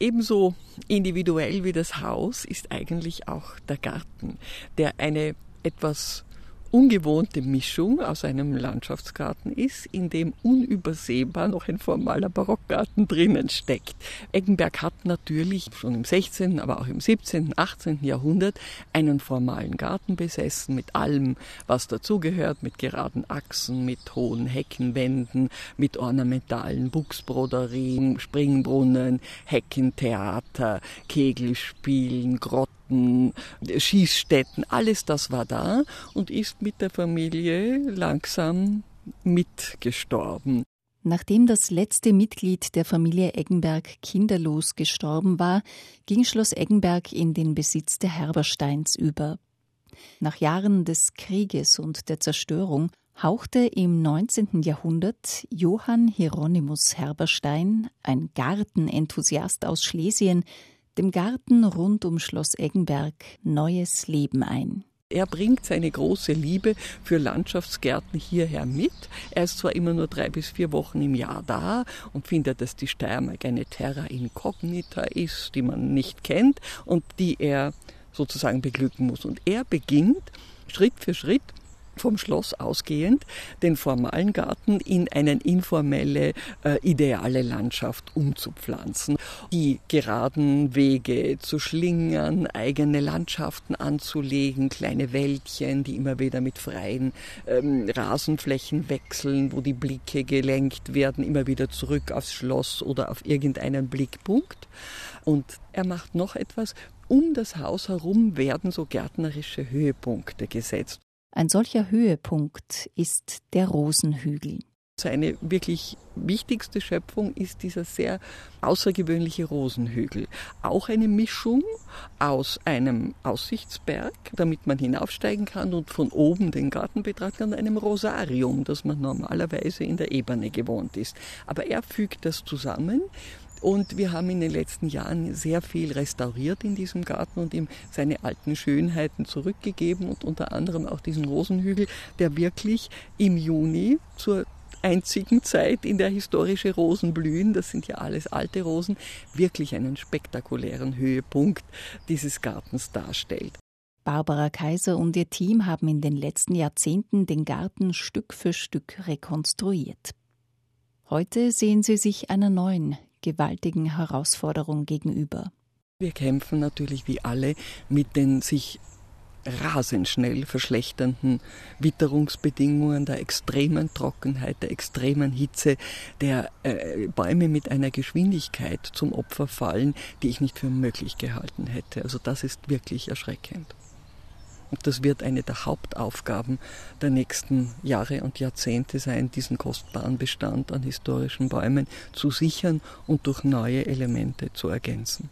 Ebenso individuell wie das Haus ist eigentlich auch der Garten, der eine etwas ungewohnte Mischung aus einem Landschaftsgarten ist, in dem unübersehbar noch ein formaler Barockgarten drinnen steckt. Eggenberg hat natürlich schon im 16., aber auch im 17., 18. Jahrhundert einen formalen Garten besessen mit allem, was dazugehört, mit geraden Achsen, mit hohen Heckenwänden, mit ornamentalen Buchsbroderien, Springbrunnen, Heckentheater, Kegelspielen, Grotten, Gärten, Schießstätten, alles das war da und ist mit der Familie langsam mitgestorben. Nachdem das letzte Mitglied der Familie Eggenberg kinderlos gestorben war, ging Schloss Eggenberg in den Besitz der Herbersteins über. Nach Jahren des Krieges und der Zerstörung hauchte im 19. Jahrhundert Johann Hieronymus Herberstein, ein Gartenenthusiast aus Schlesien, dem Garten rund um Schloss Eggenberg neues Leben ein. Er bringt seine große Liebe für Landschaftsgärten hierher mit. Er ist zwar immer nur drei bis vier Wochen im Jahr da und findet, dass die Steiermark eine Terra incognita ist, die man nicht kennt und die er sozusagen beglücken muss. Und er beginnt Schritt für Schritt vom Schloss ausgehend den formalen Garten in eine informelle, äh, ideale Landschaft umzupflanzen. Die geraden Wege zu schlingern, eigene Landschaften anzulegen, kleine Wäldchen, die immer wieder mit freien ähm, Rasenflächen wechseln, wo die Blicke gelenkt werden, immer wieder zurück aufs Schloss oder auf irgendeinen Blickpunkt. Und er macht noch etwas, um das Haus herum werden so gärtnerische Höhepunkte gesetzt. Ein solcher Höhepunkt ist der Rosenhügel. Seine wirklich wichtigste Schöpfung ist dieser sehr außergewöhnliche Rosenhügel. Auch eine Mischung aus einem Aussichtsberg, damit man hinaufsteigen kann und von oben den Garten betrachten kann, einem Rosarium, das man normalerweise in der Ebene gewohnt ist. Aber er fügt das zusammen und wir haben in den letzten Jahren sehr viel restauriert in diesem Garten und ihm seine alten Schönheiten zurückgegeben und unter anderem auch diesen Rosenhügel, der wirklich im Juni zur einzigen Zeit, in der historische Rosen blühen, das sind ja alles alte Rosen, wirklich einen spektakulären Höhepunkt dieses Gartens darstellt. Barbara Kaiser und ihr Team haben in den letzten Jahrzehnten den Garten Stück für Stück rekonstruiert. Heute sehen sie sich einer neuen, gewaltigen Herausforderung gegenüber. Wir kämpfen natürlich wie alle mit den sich rasend schnell verschlechternden Witterungsbedingungen, der extremen Trockenheit, der extremen Hitze, der äh, Bäume mit einer Geschwindigkeit zum Opfer fallen, die ich nicht für möglich gehalten hätte. Also das ist wirklich erschreckend. Das wird eine der Hauptaufgaben der nächsten Jahre und Jahrzehnte sein, diesen kostbaren Bestand an historischen Bäumen zu sichern und durch neue Elemente zu ergänzen.